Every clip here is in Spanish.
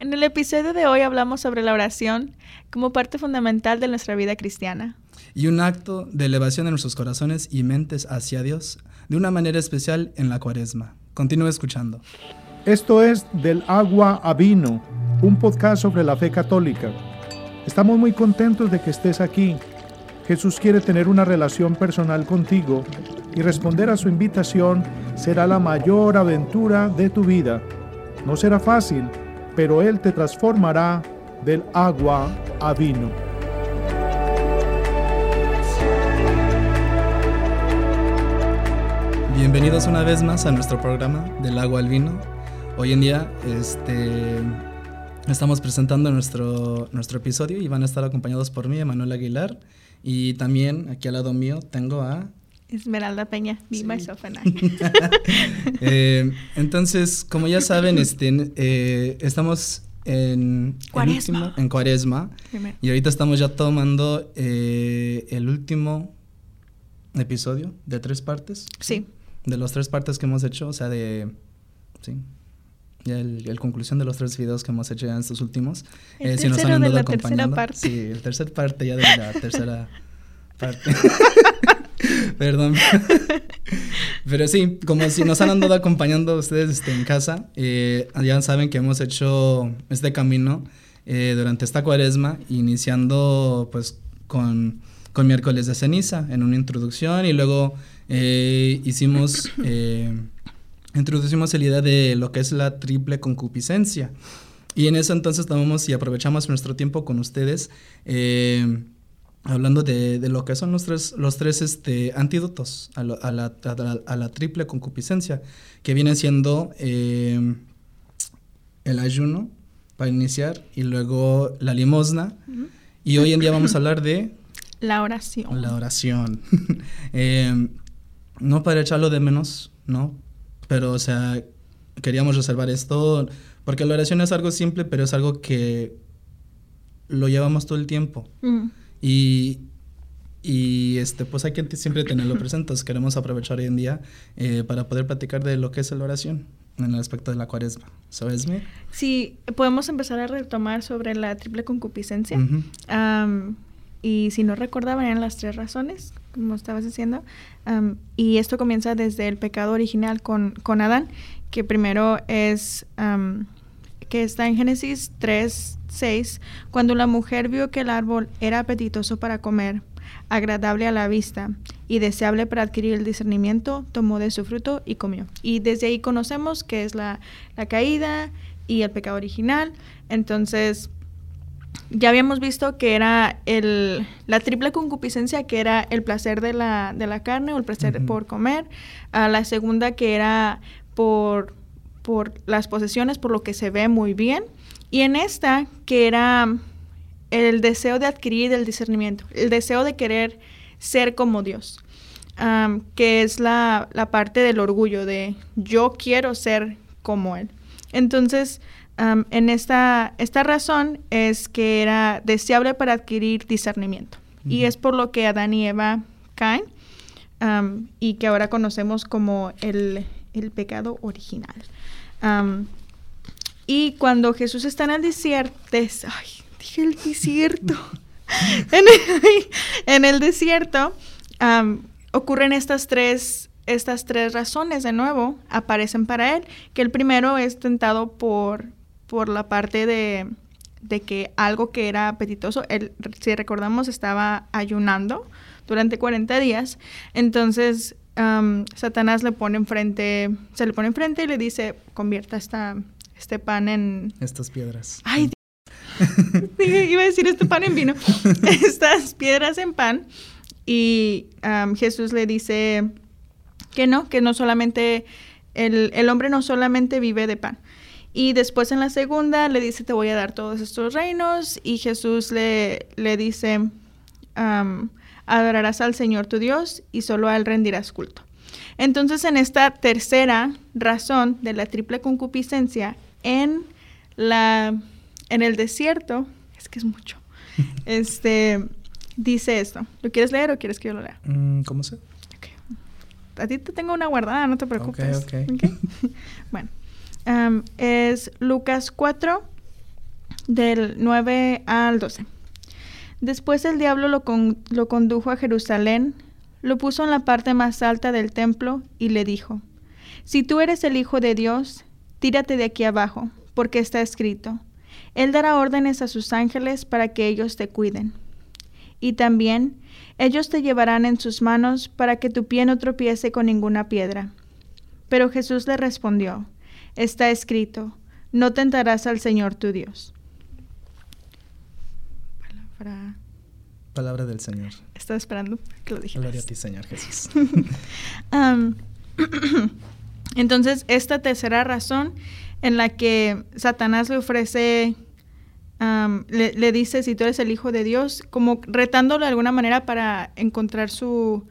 En el episodio de hoy hablamos sobre la oración como parte fundamental de nuestra vida cristiana. Y un acto de elevación de nuestros corazones y mentes hacia Dios de una manera especial en la cuaresma. Continúe escuchando. Esto es Del agua a vino, un podcast sobre la fe católica. Estamos muy contentos de que estés aquí. Jesús quiere tener una relación personal contigo y responder a su invitación será la mayor aventura de tu vida. No será fácil, pero Él te transformará del agua a vino. Bienvenidos una vez más a nuestro programa del agua al vino. Hoy en día este, estamos presentando nuestro, nuestro episodio y van a estar acompañados por mí, Emanuel Aguilar, y también aquí al lado mío tengo a Esmeralda Peña, me, myself and I. entonces, como ya saben, este, eh, estamos en cuaresma. en cuaresma y ahorita estamos ya tomando eh, el último episodio de tres partes. Sí. De los tres partes que hemos hecho, o sea, de... Sí. Ya el, conclusión de los tres videos que hemos hecho ya en estos últimos. El eh, si nos han de la tercera parte. Sí, el tercer parte ya de la tercera parte. Perdón. Pero sí, como si nos han andado acompañando ustedes este, en casa, eh, ya saben que hemos hecho este camino eh, durante esta cuaresma, iniciando pues con, con, miércoles de ceniza en una introducción y luego eh, hicimos, introducimos la idea de lo que es la triple concupiscencia. Y en eso entonces tomamos y aprovechamos nuestro tiempo con ustedes hablando de, de, lo que son los tres, los tres este, antídotos a, a, la, a, la, triple concupiscencia, que viene siendo eh, el ayuno para iniciar y luego la limosna. Y hoy en día vamos a hablar de... La oración. La oración. eh, no para echarlo de menos, ¿no? Pero, o sea, queríamos reservar esto porque la oración es algo simple, pero es algo que lo llevamos todo el tiempo. Y, y este, pues hay que siempre tenerlo presente. Entonces queremos aprovechar hoy en día eh, para poder platicar de lo que es la oración en el aspecto de la cuaresma. ¿Sabes, mi? Sí, podemos empezar a retomar sobre la triple concupiscencia. y si no recordaban, eran las tres razones, como estabas diciendo. y esto comienza desde el pecado original con, con Adán, que primero es que está en Génesis 3, 6, cuando la mujer vio que el árbol era apetitoso para comer, agradable a la vista y deseable para adquirir el discernimiento, tomó de su fruto y comió. Y desde ahí conocemos que es la, caída y el pecado original. Entonces, ya habíamos visto que era el, la triple concupiscencia, que era el placer de la, de la carne o el placer por comer. a la segunda, que era por por las posesiones, por lo que se ve muy bien. Y en esta, que era el deseo de adquirir el discernimiento, el deseo de querer ser como Dios, que es la, parte del orgullo de yo quiero ser como Él. Entonces, en esta, esta razón es que era deseable para adquirir discernimiento. Y es por lo que Adán y Eva caen y que ahora conocemos como el, el pecado original y cuando Jesús está en el desierto, ay, dije el desierto, en, el, desierto ocurren estas tres, estas tres razones. De nuevo, aparecen para él, que el primero es tentado por, por la parte de, de que algo que era apetitoso, él, si recordamos, estaba ayunando durante 40 días, entonces Satanás le pone enfrente, se le pone enfrente y le dice, convierta esta, este pan en... Estas piedras. Ay, iba a decir este pan en vino. Estas piedras en pan. Y Jesús le dice que no, que no solamente, el, el, hombre no solamente vive de pan. Y después en la segunda le dice, te voy a dar todos estos reinos. Y Jesús le, le dice, adorarás al Señor tu Dios y solo a Él rendirás culto. Entonces, en esta tercera razón de la triple concupiscencia, en, la, en el desierto, es que es mucho, este, dice esto. ¿Lo quieres leer o quieres que yo lo lea? Mm, ¿Cómo sé? A ti te tengo una guardada, no te preocupes. Bueno, es Lucas 4, del 9 al 12. Después el diablo lo, lo condujo a Jerusalén, lo puso en la parte más alta del templo y le dijo, Si tú eres el Hijo de Dios, tírate de aquí abajo, porque está escrito, Él dará órdenes a sus ángeles para que ellos te cuiden. Y también ellos te llevarán en sus manos para que tu pie no tropiece con ninguna piedra. Pero Jesús le respondió, Está escrito, no tentarás al Señor tu Dios. Palabra. del Señor. Estaba esperando que lo dijeras. Gloria a ti, Señor Jesús. entonces, esta tercera razón en la que Satanás le ofrece, le, dice si tú eres el Hijo de Dios, como retándolo de alguna manera para encontrar su,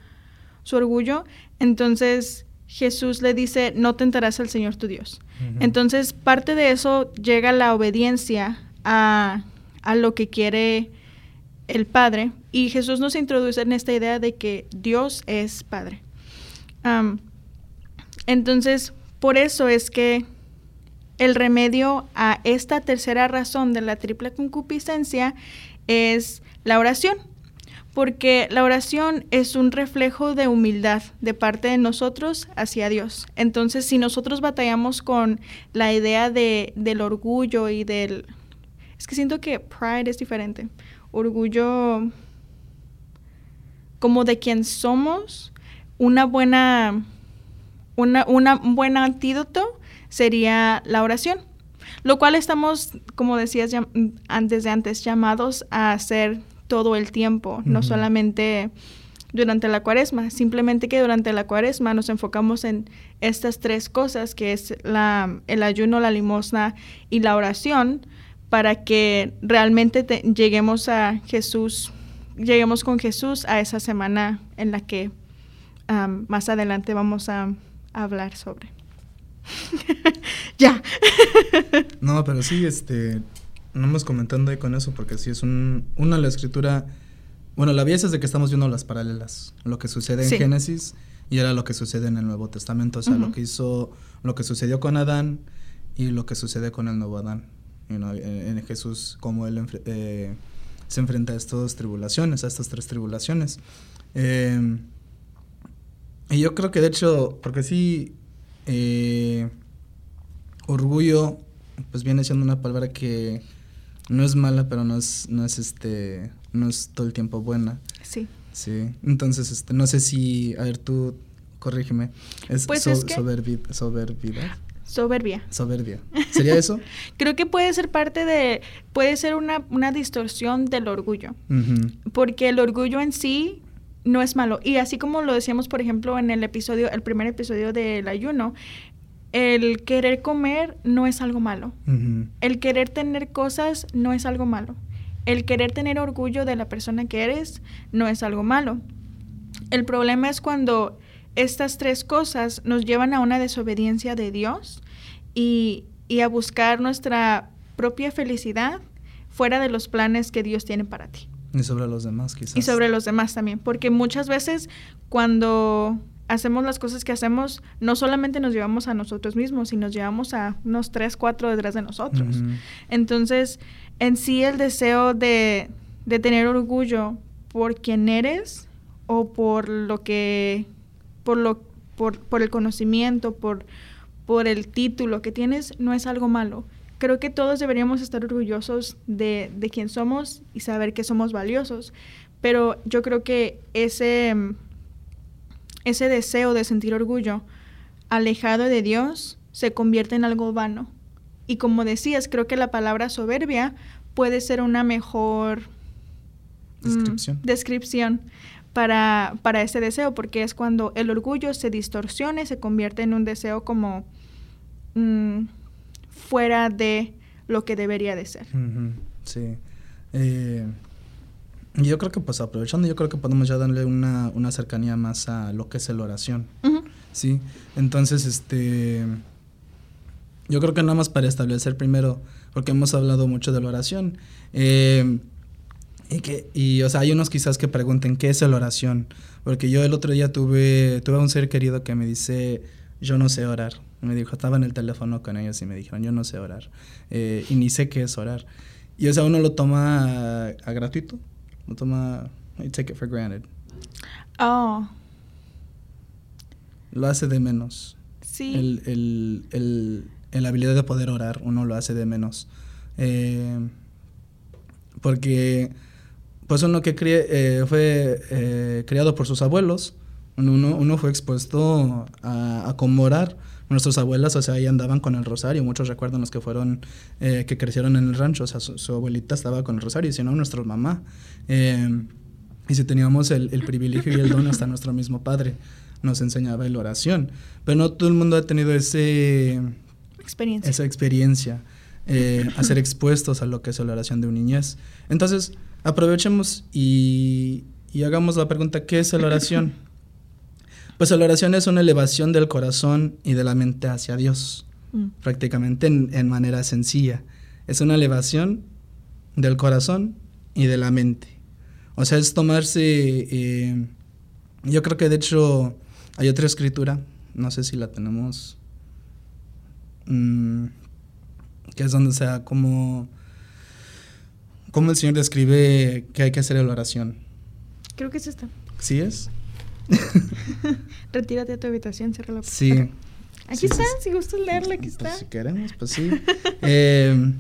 su orgullo. Entonces, Jesús le dice, no tentarás al Señor tu Dios. Entonces, parte de eso llega la obediencia a, a lo que quiere el Padre. Y Jesús nos introduce en esta idea de que Dios es Padre. Entonces, por eso es que el remedio a esta tercera razón de la triple concupiscencia es la oración. Porque la oración es un reflejo de humildad de parte de nosotros hacia Dios. Entonces, si nosotros batallamos con la idea de, del orgullo y del... Es que siento que pride es diferente orgullo como de quien somos, una buena, una, un buen antídoto sería la oración, lo cual estamos, como decías antes de antes, llamados a hacer todo el tiempo, no solamente durante la cuaresma, simplemente que durante la cuaresma nos enfocamos en estas tres cosas, que es la, el ayuno, la limosna y la oración, para que realmente lleguemos a Jesús, lleguemos con Jesús a esa semana en la que más adelante vamos a, hablar sobre. ya. no, pero sí, este, no hemos comentando ahí con eso, porque sí es un, una la escritura, bueno, la vieja es de que estamos viendo las paralelas, lo que sucede en Génesis y era lo que sucede en el Nuevo Testamento, o sea, lo que hizo, lo que sucedió con Adán y lo que sucede con el nuevo Adán en, Jesús, cómo él eh, se enfrenta a estas tribulaciones, a estas tres tribulaciones. Em, y yo creo que de hecho, porque sí, eh, orgullo, pues viene siendo una palabra que no es mala, pero no es, no es este, no es todo el tiempo buena. Sí. Sí. Entonces, este, no sé si, a ver, tú, corrígeme. Es, pues Soberbia. Soberbia. ¿Sería eso? Creo que puede ser parte de, puede ser una, una distorsión del orgullo, porque el orgullo en sí no es malo. Y así como lo decíamos, por ejemplo, en el episodio, el primer episodio del ayuno, el querer comer no es algo malo. El querer tener cosas no es algo malo. El querer tener orgullo de la persona que eres no es algo malo. El problema es cuando estas tres cosas nos llevan a una desobediencia de Dios y, a buscar nuestra propia felicidad fuera de los planes que Dios tiene para ti. Y sobre los demás, quizás. Y sobre los demás también, porque muchas veces cuando hacemos las cosas que hacemos, no solamente nos llevamos a nosotros mismos, sino nos llevamos a unos tres, cuatro detrás de nosotros. Entonces, en sí el deseo de, de tener orgullo por quien eres o por lo que por, lo, por, por el conocimiento, por, por el título que tienes, no es algo malo. Creo que todos deberíamos estar orgullosos de, de quién somos y saber que somos valiosos, pero yo creo que ese, ese deseo de sentir orgullo alejado de Dios se convierte en algo vano. Y como decías, creo que la palabra soberbia puede ser una mejor descripción, mm, descripción para, para ese deseo, porque es cuando el orgullo se distorsiona y se convierte en un deseo como mm, fuera de lo que debería de ser. Sí. Eh, yo creo que, pues aprovechando, yo creo que podemos ya darle una, una cercanía más a lo que es la oración. Sí. Entonces, este. Yo creo que nada más para establecer primero, porque hemos hablado mucho de la oración. Eh, y, que, y, o sea, hay unos quizás que pregunten, ¿qué es la oración? Porque yo el otro día tuve, tuve un ser querido que me dice, yo no sé orar. Me dijo, estaba en el teléfono con ellos y me dijeron, yo no sé orar. Eh, y ni sé qué es orar. Y o sea, uno lo toma a, gratuito, lo toma, I take it for granted. Oh. Lo hace de menos. Sí. El, el, el, la habilidad de poder orar, uno lo hace de menos. Eh, porque, pues uno que eh, fue eh, criado por sus abuelos, uno, uno fue expuesto a, a orar nuestras abuelas, o sea, ahí andaban con el rosario. Muchos recuerdan los que fueron, eh, que crecieron en el rancho, o sea, su, abuelita estaba con el rosario, y si no, nuestra mamá. Eh, y si teníamos el, el, privilegio y el don, hasta nuestro mismo padre nos enseñaba la oración. Pero no todo el mundo ha tenido ese, experiencia. esa experiencia, eh, a ser expuestos a lo que es la oración de un niñez. Entonces, aprovechemos y, y hagamos la pregunta, ¿qué es la oración? Pues la oración es una elevación del corazón y de la mente hacia Dios, mm. prácticamente en, manera sencilla. Es una elevación del corazón y de la mente. O sea, es tomarse... Eh, yo creo que de hecho hay otra escritura, no sé si la tenemos, mm, que es donde sea como, como el Señor describe que hay que hacer la oración. Creo que es esta. ¿Sí es? Retírate a tu habitación, cierra la puerta. Sí. Aquí está, si gustas leerla, aquí pues, está. si queremos, pues sí. Eh,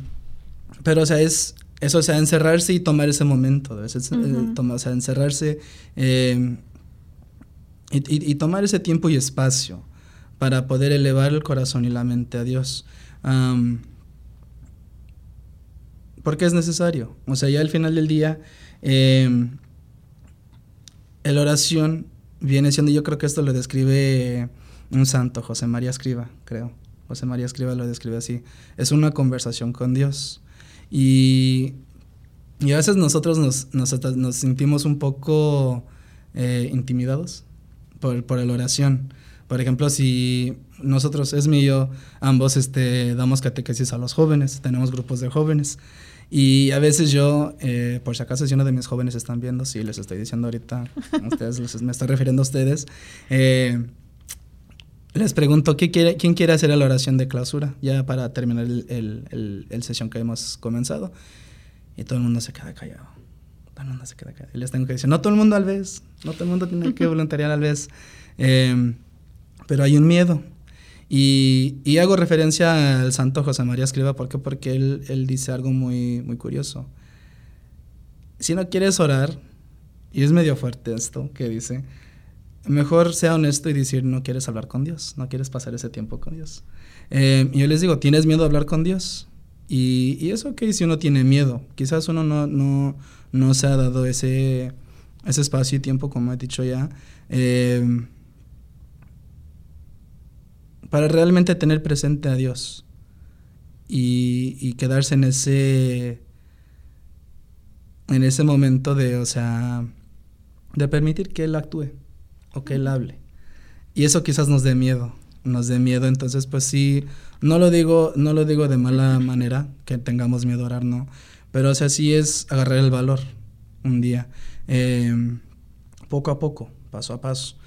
pero, o sea, es eso, o sea, encerrarse y tomar ese momento. A veces, eh, o sea, encerrarse eh, y, tomar ese tiempo y espacio para poder elevar el corazón y la mente a Dios. porque es necesario. O sea, ya al final del día, la oración viene siendo, yo creo que esto lo describe un santo, José María Escriba, creo. José María Escriba lo describe así. Es una conversación con Dios. Y, y a veces nosotros nos, nos, sentimos un poco eh, intimidados por, por la oración. Por ejemplo, si nosotros, es y yo, ambos este, damos catequesis a los jóvenes, tenemos grupos de jóvenes. Y a veces yo, eh, por si acaso si uno de mis jóvenes están viendo, sí, les estoy diciendo ahorita, ustedes, me estoy refiriendo a ustedes, eh, les pregunto, ¿qué quiere, ¿quién quiere hacer la oración de clausura? Ya para terminar el, el, el, sesión que hemos comenzado. Y todo el mundo se queda callado. Todo el mundo se queda callado. Y les tengo que decir, no todo el mundo al vez, no todo el mundo tiene que voluntariar al vez. Eh, pero hay un miedo. Y, hago referencia al santo José María Escriba, ¿por qué? Porque él, él dice algo muy, muy curioso. Si no quieres orar, y es medio fuerte esto que dice, mejor sea honesto y decir no quieres hablar con Dios, no quieres pasar ese tiempo con Dios. Eh, y yo les digo, ¿tienes miedo a hablar con Dios? Y, y eso que si uno tiene miedo, quizás uno no, no, no se ha dado ese, ese espacio y tiempo, como he dicho ya. Eh, para realmente tener presente a Dios y, quedarse en ese en ese momento de, o sea, de permitir que Él actúe o que Él hable. Y eso quizás nos dé miedo, nos dé miedo. Entonces, pues sí, no lo digo, no lo digo de mala manera, que tengamos miedo a orar, no. Pero, o sea, sí es agarrar el valor un día, eh, poco a poco, paso a paso.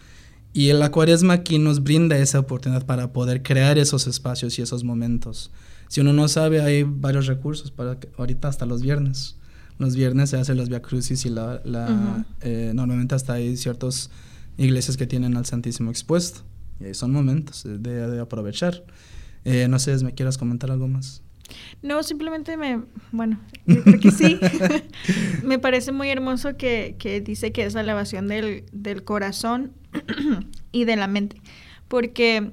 Y el cuaresma aquí nos brinda esa oportunidad para poder crear esos espacios y esos momentos. Si uno no sabe, hay varios recursos para que, ahorita hasta los viernes. Los viernes se hacen los Via Crucis y la, la eh, normalmente hasta hay ciertas iglesias que tienen al Santísimo expuesto. Y ahí son momentos de, de aprovechar. Eh, no sé, ¿me quieras comentar algo más? No, simplemente me, bueno, yo creo que sí. me parece muy hermoso que, que, dice que es la elevación del, del corazón y de la mente. Porque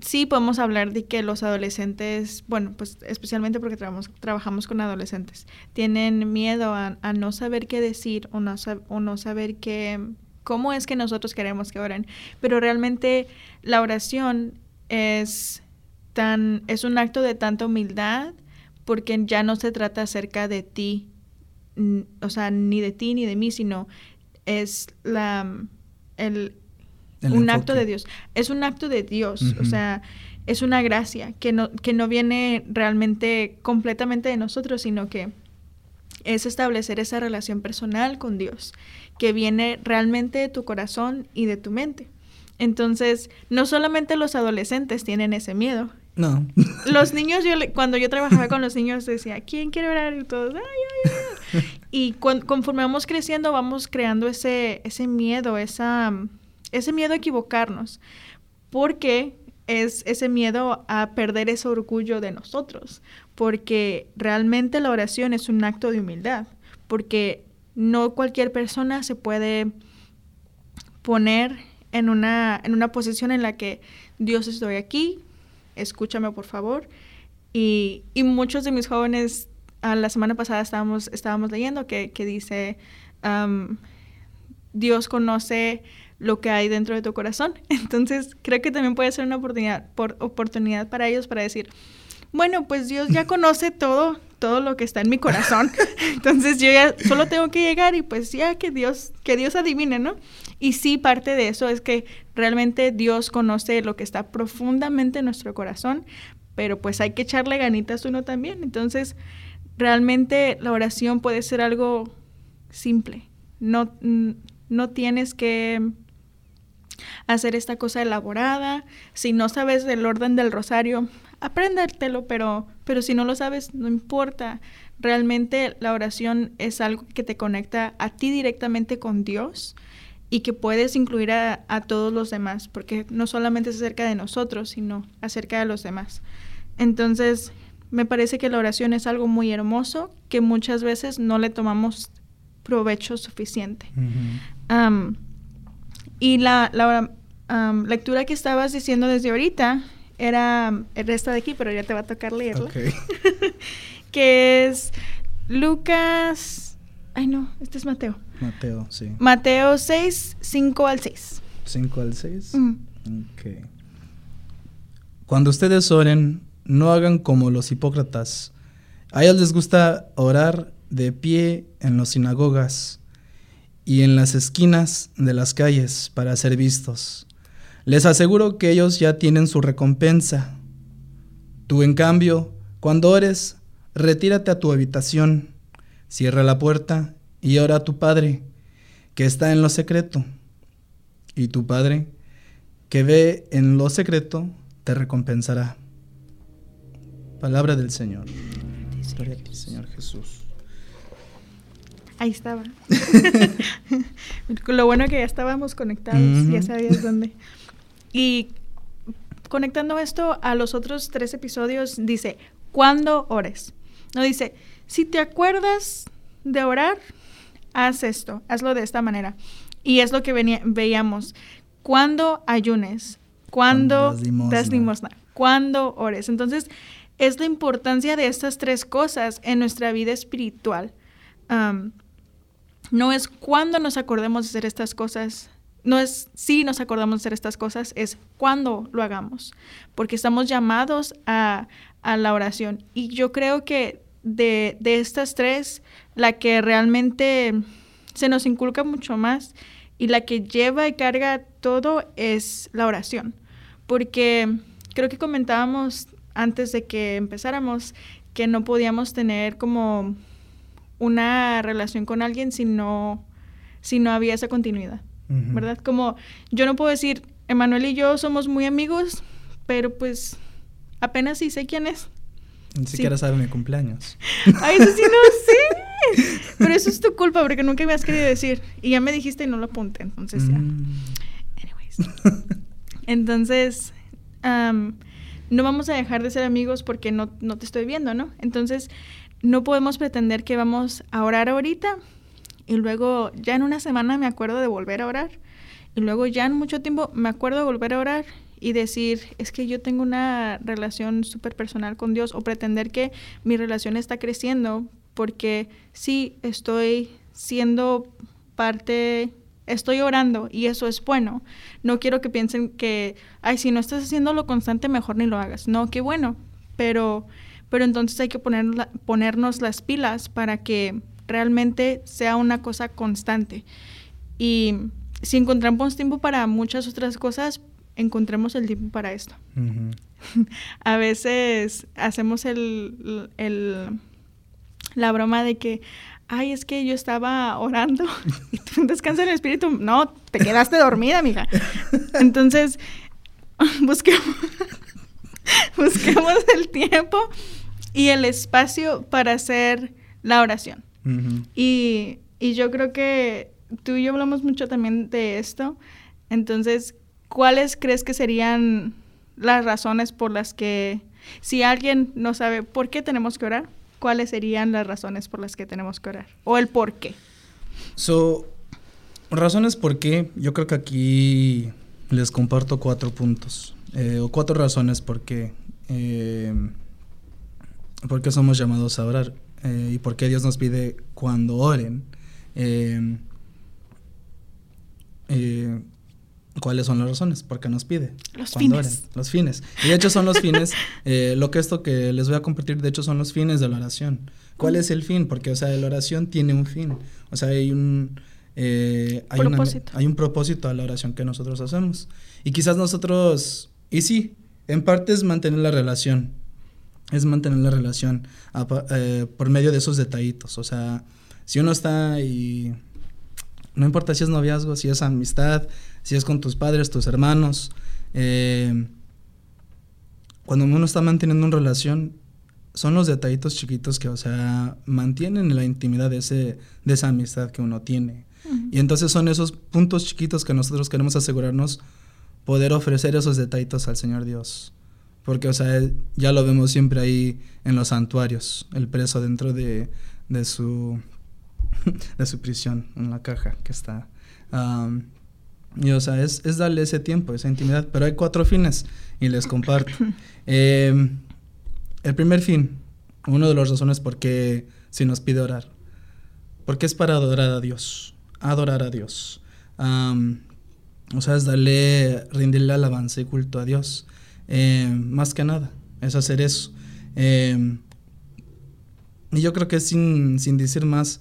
sí podemos hablar de que los adolescentes, bueno, pues especialmente porque trabajamos, trabajamos con adolescentes, tienen miedo a, no saber qué decir o no, o no saber qué, cómo es que nosotros queremos que oren. Pero realmente la oración es es un acto de tanta humildad porque ya no se trata acerca de ti, o sea, ni de ti ni de mí, sino es la, el, un acto de Dios. Es un acto de Dios, o sea, es una gracia que no, que no viene realmente completamente de nosotros, sino que es establecer esa relación personal con Dios, que viene realmente de tu corazón y de tu mente. Entonces, no solamente los adolescentes tienen ese miedo, No. Los niños, yo cuando yo trabajaba con los niños decía, ¿quién quiere orar? Y todos, ay, ay, ay. Y conforme vamos creciendo, vamos creando ese, ese miedo, esa, ese miedo a equivocarnos. Porque es ese miedo a perder ese orgullo de nosotros. Porque realmente la oración es un acto de humildad. Porque no cualquier persona se puede poner en una, en una posición en la que Dios estoy aquí, escúchame por favor. Y, y muchos de mis jóvenes, a la semana pasada estábamos, estábamos leyendo que, que dice, Dios conoce lo que hay dentro de tu corazón. Entonces, creo que también puede ser una oportunidad, por, oportunidad para ellos para decir, bueno, pues Dios ya conoce todo, todo lo que está en mi corazón. Entonces yo ya solo tengo que llegar y pues ya que Dios, que Dios adivine, ¿no? Y sí, parte de eso es que realmente Dios conoce lo que está profundamente en nuestro corazón, pero pues hay que echarle ganitas uno también. Entonces, realmente la oración puede ser algo simple. No, no tienes que hacer esta cosa elaborada. Si no sabes del orden del rosario, apréndetelo, pero, pero si no lo sabes, no importa. Realmente la oración es algo que te conecta a ti directamente con Dios y que puedes incluir a, todos los demás, porque no solamente es acerca de nosotros, sino acerca de los demás. Entonces, me parece que la oración es algo muy hermoso que muchas veces no le tomamos provecho suficiente. Y la, la lectura que estabas diciendo desde ahorita era el resto de aquí, pero ya te va a tocar leerla. que es Lucas. Ay, no, este es Mateo. Mateo, sí. Mateo 6, 5 al 6. 5 al 6. Ok. Cuando ustedes oren, no hagan como los hipócratas. A ellos les gusta orar de pie en las sinagogas y en las esquinas de las calles para ser vistos. Les aseguro que ellos ya tienen su recompensa. Tú, en cambio, cuando ores, retírate a tu habitación, cierra la puerta y ora a tu Padre, que está en lo secreto. Y tu Padre, que ve en lo secreto, te recompensará. Palabra del Señor. Gloria a ti, Señor Jesús. Ahí estaba. Lo bueno que ya estábamos conectados, ya sabías dónde. Y conectando esto a los otros tres episodios, dice, ¿cuándo ores? No dice, si te acuerdas de orar, haz esto, hazlo de esta manera. Y es lo que veíamos. Cuando ayunes, cuando das limosna, cuando ores. Entonces, es la importancia de estas tres cosas en nuestra vida espiritual. No es cuando nos acordemos de hacer estas cosas, no es si nos acordamos de hacer estas cosas, es cuando lo hagamos, porque estamos llamados a, la oración. Y yo creo que de, estas tres, la que realmente se nos inculca mucho más y la que lleva y carga todo es la oración, porque creo que comentábamos antes de que empezáramos que no podíamos tener como una relación con alguien si no, si no había esa continuidad. ¿verdad? Como yo no puedo decir, Emanuel y yo somos muy amigos, pero pues apenas sí sé quién es. Ni siquiera sabe mi cumpleaños. Ay, eso sí no sé. Pero eso es tu culpa porque nunca me has querido decir. Y ya me dijiste y no lo apunté, entonces ya. Mm. Anyways. Entonces, no vamos a dejar de ser amigos porque no, no te estoy viendo, ¿no? Entonces, no podemos pretender que vamos a orar ahorita y luego ya en una semana me acuerdo de volver a orar y luego ya en mucho tiempo me acuerdo de volver a orar y decir, es que yo tengo una relación súper personal con Dios o pretender que mi relación está creciendo porque sí estoy siendo parte, estoy orando y eso es bueno. No quiero que piensen que, ay, si no estás haciéndolo constante, mejor ni lo hagas. No, qué bueno, pero, pero entonces hay que poner, ponernos las pilas para que realmente sea una cosa constante. Y si encontramos tiempo para muchas otras cosas, encontremos el tiempo para esto. a veces hacemos el, el, la broma de que, ay, es que yo estaba orando y tú descansas en el espíritu. No, te quedaste dormida, mija. Entonces, busquemos, busquemos el tiempo y el espacio para hacer la oración. y, y yo creo que tú y yo hablamos mucho también de esto. Entonces, ¿cuáles crees que serían las razones por las que, si alguien no sabe por qué tenemos que orar, cuáles serían las razones por las que tenemos que orar? O el por qué. So, razones por qué, yo creo que aquí les comparto cuatro puntos, eh, o cuatro razones por qué, eh, por qué somos llamados a orar eh, y por qué Dios nos pide cuando oren. ¿Cuáles son las razones? Porque nos pide. Los fines. Los fines. Y de hecho son los fines, lo que esto que les voy a compartir, de hecho son los fines de la oración. ¿Cuál es el fin? Porque, o sea, la oración tiene un fin. O sea, hay un, eh, hay, hay, un propósito a la oración que nosotros hacemos. Y quizás nosotros, y sí, en parte es mantener la relación, es mantener la relación eh, por medio de esos detallitos. O sea, si uno está y no importa si es noviazgo, si es amistad, si es con tus padres, tus hermanos, eh, cuando uno está manteniendo una relación, son los detallitos chiquitos que, o sea, mantienen la intimidad de, ese, de esa amistad que uno tiene. Y entonces son esos puntos chiquitos que nosotros queremos asegurarnos poder ofrecer esos detallitos al Señor Dios. Porque, o sea, ya lo vemos siempre ahí en los santuarios, el preso dentro de, de su, de su prisión, en la caja que está. y, o sea, es, es, darle ese tiempo, esa intimidad. Pero hay cuatro fines y les comparto. Eh, el primer fin, una de las razones por qué se nos pide orar, porque es para adorar a Dios adorar a Dios. o sea, es darle, rendirle alabanza y culto a Dios. Eh, más que nada, es hacer eso. Eh, y yo creo que sin, sin decir más,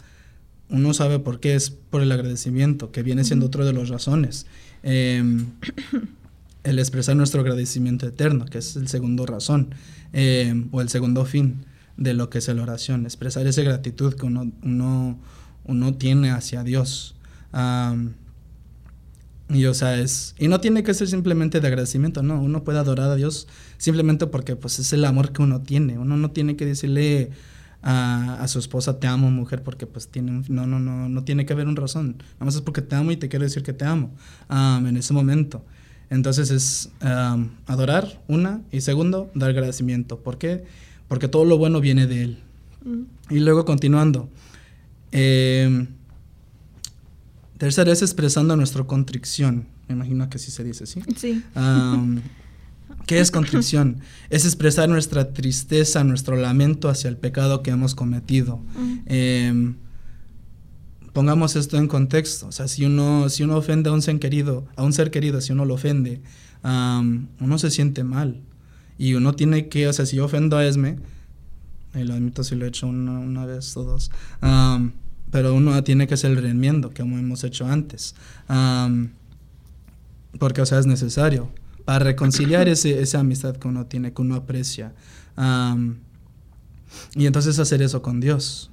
uno sabe por qué, es por el agradecimiento, que viene siendo otro de las razones. Eh, el expresar nuestro agradecimiento eterno, que es el segundo razón, o el segundo fin de lo que es la oración, expresar esa gratitud que uno, uno uno tiene hacia Dios. Y o sea, es, y no tiene que ser simplemente de agradecimiento, no, uno puede adorar a Dios simplemente porque pues es el amor que uno tiene, uno no tiene que decirle a, a su esposa te amo mujer porque pues tiene, no, no, no, no tiene que haber una razón, nada más es porque te amo y te quiero decir que te amo en ese momento. Entonces es adorar, una, y segundo, dar agradecimiento. ¿Por qué? Porque todo lo bueno viene de Él. Mm. Y luego continuando, eh, tercera es expresando nuestra contrición. Me imagino que así se dice, ¿sí? Sí. ¿Qué es contrición? es expresar nuestra tristeza, nuestro lamento hacia el pecado que hemos cometido. Em, pongamos esto en contexto. O sea, si uno, si uno ofende a un ser querido, a un ser querido, si uno lo ofende, uno se siente mal. Y uno tiene que, o sea, si yo ofendo a Esme, y lo admito si lo he hecho una, vez o dos. Pero uno tiene que hacer el reenmiendo, como hemos hecho antes. porque, o sea, es necesario para reconciliar ese, esa amistad que uno tiene, que uno aprecia. y entonces hacer eso con Dios.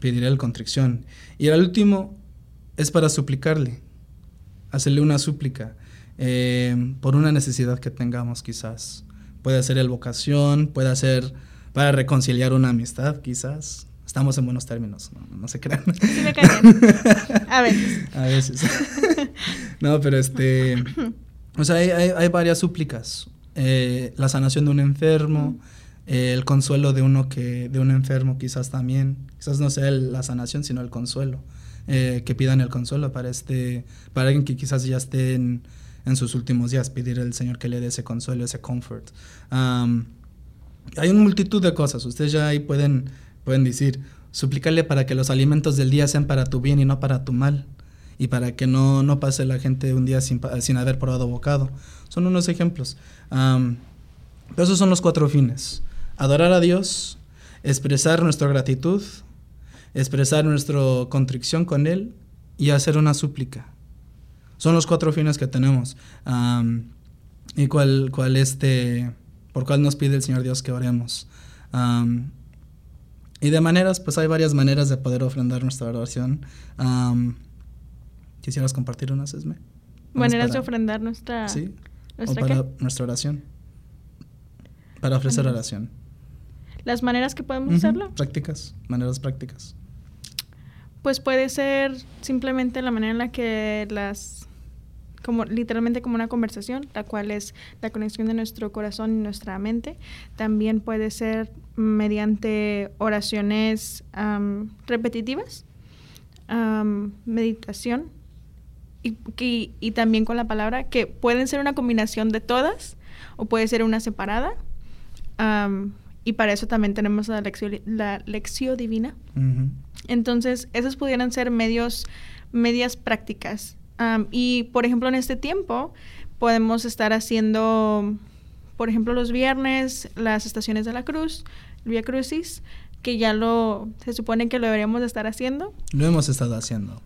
pedirle contrición. Y el último es para suplicarle, hacerle una súplica eh, por una necesidad que tengamos quizás. Puede ser el vocación, puede ser para reconciliar una amistad, quizás. Estamos en buenos términos, no, se crean. Sí me A veces. A veces. no, pero este... O sea, hay, hay, varias súplicas. Eh, la sanación de un enfermo, eh, el consuelo de uno que de un enfermo quizás también. Quizás no sea la sanación, sino el consuelo. Eh, que pidan el consuelo para, este, para alguien que quizás ya esté en en sus últimos días, pedir al Señor que le dé ese consuelo, ese comfort. hay una multitud de cosas, ustedes ya ahí pueden, pueden decir, suplicarle para que los alimentos del día sean para tu bien y no para tu mal, y para que no, no pase la gente un día sin, sin haber probado bocado. Son unos ejemplos. pero esos son los cuatro fines. Adorar a Dios, expresar nuestra gratitud, expresar nuestra contrición con Él y hacer una súplica. Son los cuatro fines que tenemos. y cuál, cuál este, por cuál nos pide el Señor Dios que oremos. Y de maneras, pues hay varias maneras de poder ofrendar nuestra oración. ¿Quisieras compartir unas, Esme? Maneras de ofrendar nuestra, ¿Sí? nuestra, o para nuestra oración. Para ofrecer oración. Las maneras que podemos hacerlo, Prácticas, maneras prácticas. pues puede ser simplemente la manera en la que las, como literalmente como una conversación, la cual es la conexión de nuestro corazón y nuestra mente. También puede ser mediante oraciones repetitivas, meditación y, y- y también con la palabra, que pueden ser una combinación de todas o puede ser una separada. Y para eso también tenemos la lección, la lección divina. Entonces, esos pudieran ser medios, medias prácticas. Y, por ejemplo, en este tiempo podemos estar haciendo, por ejemplo, los viernes, las estaciones de la cruz, el Via Crucis, que ya lo, se supone que lo deberíamos de estar haciendo. Lo hemos estado haciendo.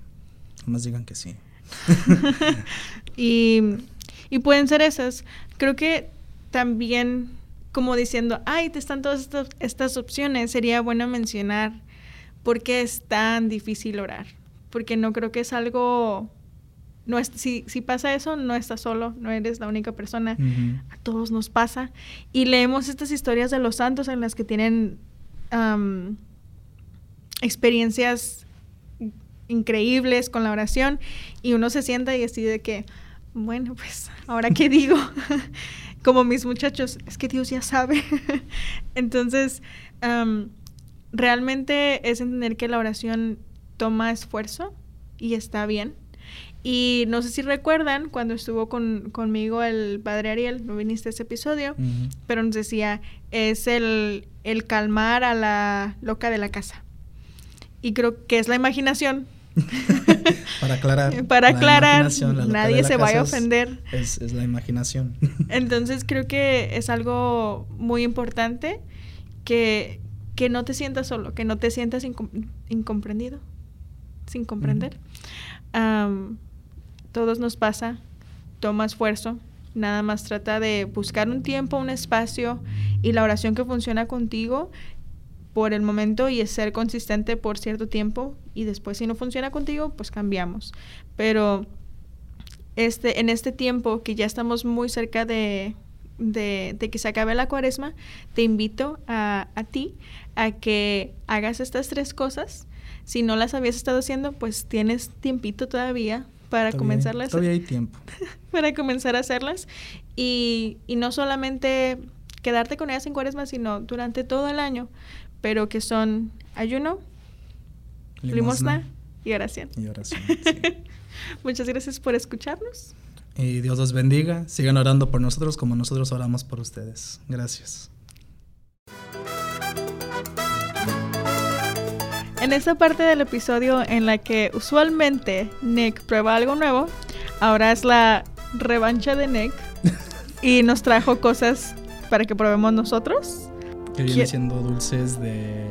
Nomás digan que sí. y, y pueden ser esas. Creo que también, como diciendo, ay, te están todas estas, estas opciones, sería bueno mencionar por qué es tan difícil orar. Porque no creo que es algo... No es, si, si pasa eso, no estás solo, no eres la única persona. A todos nos pasa. Y leemos estas historias de los santos en las que tienen am, experiencias increíbles con la oración y uno se sienta y así de que, bueno, pues, ¿ahora qué digo? Como mis muchachos, es que Dios ya sabe. Entonces, am, realmente es entender que la oración toma esfuerzo y está bien. Y no sé si recuerdan cuando estuvo con, conmigo el padre Ariel, no viniste a ese episodio, pero nos decía, es el, el calmar a la loca de la casa. Y creo que es la imaginación. Para aclarar. Para la aclarar, nadie se vaya a ofender. Es, es la imaginación. Entonces creo que es algo muy importante que, que no te sientas solo, que no te sientas incom- incomprendido, sin comprender. Todos nos pasa, toma esfuerzo, nada más trata de buscar un tiempo, un espacio y la oración que funciona contigo por el momento y es ser consistente por cierto tiempo y después si no funciona contigo, pues cambiamos. Pero este, en este tiempo que ya estamos muy cerca de, de, de que se acabe la cuaresma, te invito a, a ti a que hagas estas tres cosas. Si no las habías estado haciendo, pues tienes tiempito todavía para Todavía- comenzarlas Todavía hay tiempo. para comenzar a hacerlas y, y no solamente quedarte con ellas en cuaresma, sino durante todo el año, pero que son ayuno, limosna, y oración. y oración. sí. Muchas gracias por escucharnos. Y Dios los bendiga. Sigan orando por nosotros como nosotros oramos por ustedes. Gracias. En esta parte del episodio en la que usualmente Nick prueba algo nuevo, ahora es la revancha de Nick y nos trajo cosas para que probemos nosotros. Que viene ¿Quién- siendo dulces de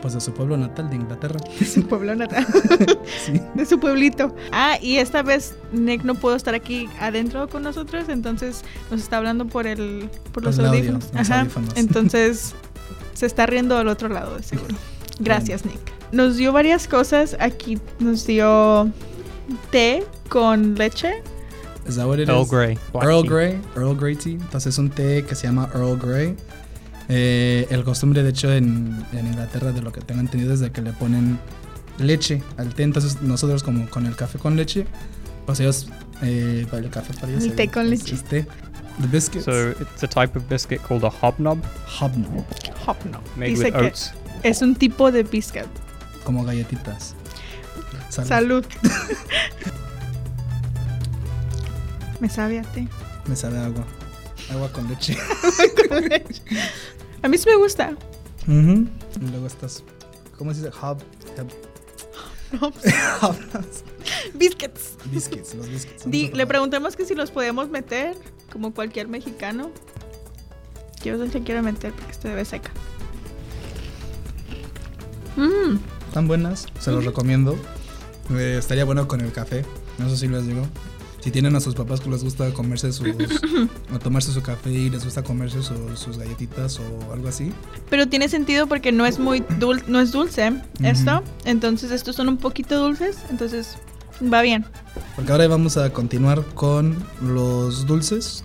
pues de su pueblo natal de Inglaterra. De su pueblo natal. Sí. de su pueblito. Ah, y esta vez Nick no pudo estar aquí adentro con nosotros, entonces nos está hablando por el por los audio, audífonos. los Ajá. audífonos. Entonces se está riendo al otro lado, de seguro. Gracias, Nick. Nos dio varias cosas. Aquí nos dio té con leche. Is that what it Earl is? Grey. Earl. Grey, Earl Grey tea. Entonces es un té que se llama Earl Grey. Eh, el costumbre, de hecho, en, en Inglaterra, de lo que tengo entendido, es de que le ponen leche al té. Entonces nosotros como con el café con leche, pues ellos, eh, para el café para ellos. El té con leche. es té. The biscuits. So it's a type of biscuit called a hobnob, Hobnob, Hop no. made Dice with que oats. Es un tipo de biscuit. como galletitas. Salud. Salud. Me sabe a té. Me sabe a agua. Agua con leche. A mí sí me gusta. Ujú. Y luego estas, ¿cómo se dice? Hob- hobnobs. Biscuits. Biscuits, los biscuits. Di- le preguntamos que si los podemos meter, como cualquier mexicano. Yo no se quiero meter porque esto debe seca. Mmm, Están buenas, se los recomiendo. Eh, estaría bueno con el café, eso sí les digo. Si tienen a sus papás que les gusta comerse sus. o tomarse su café y les gusta comerse su- sus galletitas o algo así. pero tiene sentido porque no es muy dulce, no es dulce esto. Ujú. Entonces estos son un poquito dulces, entonces va bien. Porque ahora vamos a continuar con los dulces.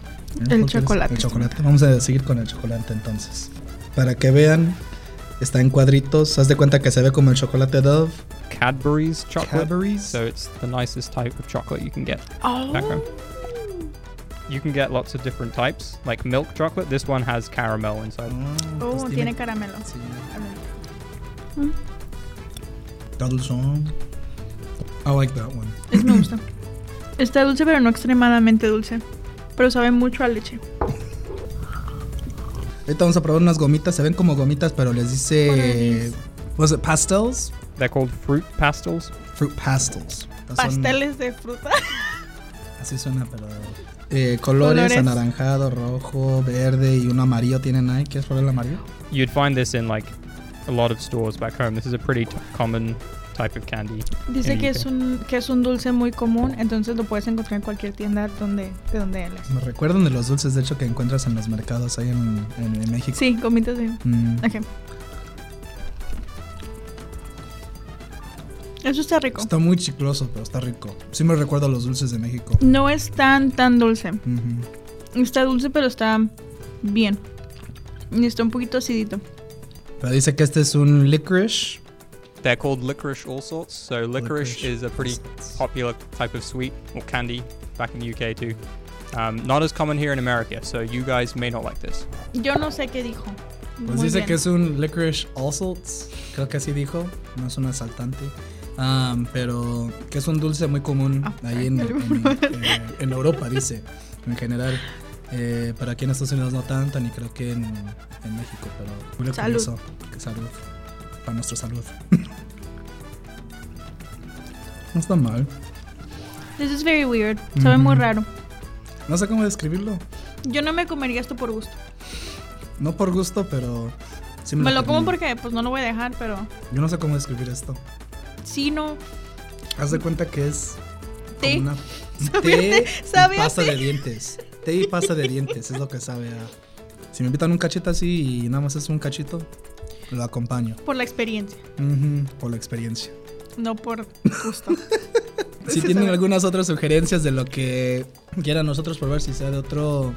El chocolate. El chocolate. Vamos a seguir con el chocolate entonces. Para que vean, está en cuadritos. Haz de cuenta que se ve como el chocolate Dove. Cadbury's chocolate. Cadbury's. So it's the nicest type of chocolate you can get. Oh. Back home. You can get lots of different types, like milk chocolate. This one has caramel inside. Ah, Oh, pues tiene caramelo. Sí. Dulzón. I like that one. Ese me gusta. Está dulce, pero no extremadamente dulce. Pero sabe mucho a leche. Ahorita vamos a probar unas gomitas. Se ven como gomitas, pero les dice. Was it pastels? They're called fruit pastels. Fruit pastels. Estas son- Pasteles de fruta. así suena, pero. eh, colores, Colores. anaranjado, rojo, verde y uno amarillo tienen ahí. ¿Quieres probar el amarillo? You'd find this in like a lot of stores back home. This is a pretty t- common type of candy. Dice que es un que es un dulce muy común, entonces lo puedes encontrar en cualquier tienda donde de donde él es. Me recuerdan de los dulces, de hecho, que encuentras en los mercados ahí en, en- en México. Sí, gomitas de. Mm. Ok. Eso está rico. Está muy chicloso, pero está rico. Sí me recuerda a los dulces de México. No es tan tan dulce. Está dulce, pero está bien. Y está un poquito acidito. Pero dice que este es un licorice. They're called licorice all sorts. So licorice, Licorice. is a pretty popular type of sweet or candy back in the UK too. Um, not as common here in America, so you guys may not like this. Yo no sé qué dijo. Pues Muy dice bien. que es un licorice all sorts. Creo que así dijo. No es un asaltante. Am, pero que es un dulce muy común Ah, ahí en, ya en- eh, en Europa, dice. En general. Eh, pero aquí en Estados Unidos no tanto, ni creo que en, en México. Pero muy Salud. curioso. Salud. Para nuestra salud. no está mal. This is very weird. Sabe muy Ujú. raro. No sé cómo describirlo. Yo no me comería esto por gusto. No por gusto, pero. sí Me lo como porque pues no lo voy a dejar, pero Yo no sé cómo describir esto. sí no. Haz de cuenta que es. Té. Una té y pasta de dientes. Té y pasta de dientes es lo que sabe a. Si me invitan un cachito así y nada más es un cachito, lo acompaño. Por la experiencia, por la experiencia. no por gusto. Si tienen algunas otras sugerencias de lo que quieran nosotros probar, si sea de otro.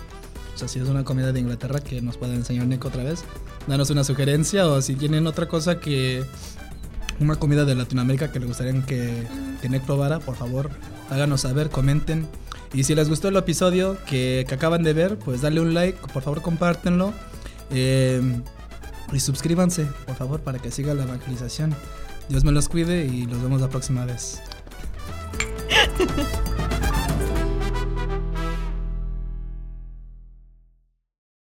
O sea, si es una comida de Inglaterra que nos pueda enseñar Nico otra vez, danos una sugerencia. O si tienen otra cosa que. Una comida de Latinoamérica que les gustaría que, que Nick probara, por favor, háganos saber, comenten. Y si les gustó el episodio que, que acaban de ver, pues dale un like, por favor, compártenlo. Eh, y suscríbanse, por favor, para que siga la evangelización. Dios me los cuide y los vemos la próxima vez.